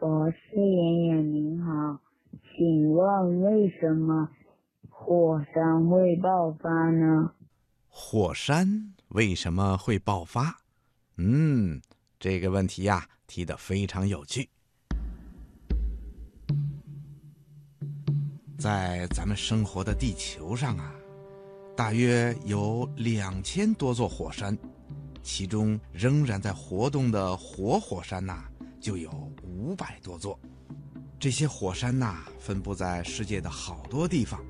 博士爷爷您好，请问为什么火山会爆发呢？火山为什么会爆发？嗯，这个问题呀，提得非常有趣。在咱们生活的地球上啊，大约有两千多座火山，其中仍然在活动的活火山呐，就有五百多座。这些火山呐，分布在世界的好多地方，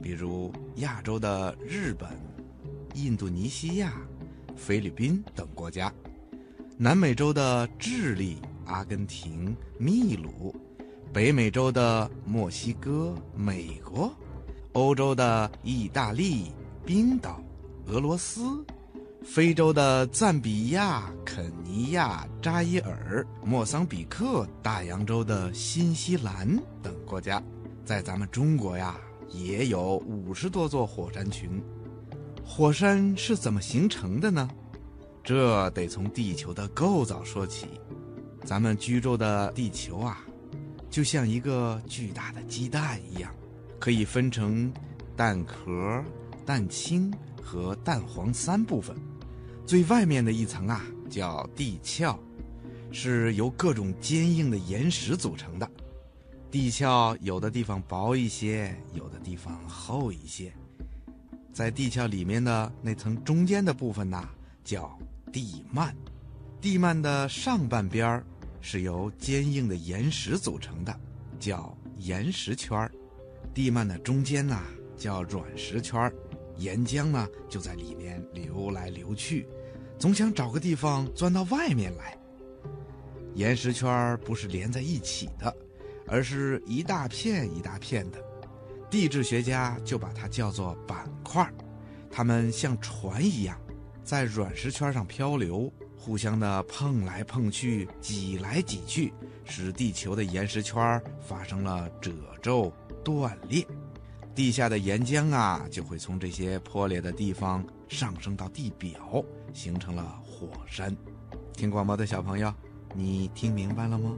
比如亚洲的日本、印度尼西亚、菲律宾等国家，南美洲的智利、阿根廷、秘鲁。北美洲的墨西哥、美国，欧洲的意大利、冰岛、俄罗斯，非洲的赞比亚、肯尼亚、扎伊尔、莫桑比克，大洋洲的新西兰等国家，在咱们中国呀，也有五十多座火山群。火山是怎么形成的呢？这得从地球的构造说起。咱们居住的地球啊。就像一个巨大的鸡蛋一样，可以分成蛋壳、蛋清和蛋黄三部分。最外面的一层啊，叫地壳，是由各种坚硬的岩石组成的。地壳有的地方薄一些，有的地方厚一些。在地壳里面的那层中间的部分呢，叫地幔。地幔的上半边儿。是由坚硬的岩石组成的，叫岩石圈儿；地幔的中间呢叫软石圈儿，岩浆呢就在里面流来流去，总想找个地方钻到外面来。岩石圈不是连在一起的，而是一大片一大片的，地质学家就把它叫做板块儿，它们像船一样，在软石圈上漂流。互相的碰来碰去，挤来挤去，使地球的岩石圈发生了褶皱断裂，地下的岩浆啊就会从这些破裂的地方上升到地表，形成了火山。听广播的小朋友，你听明白了吗？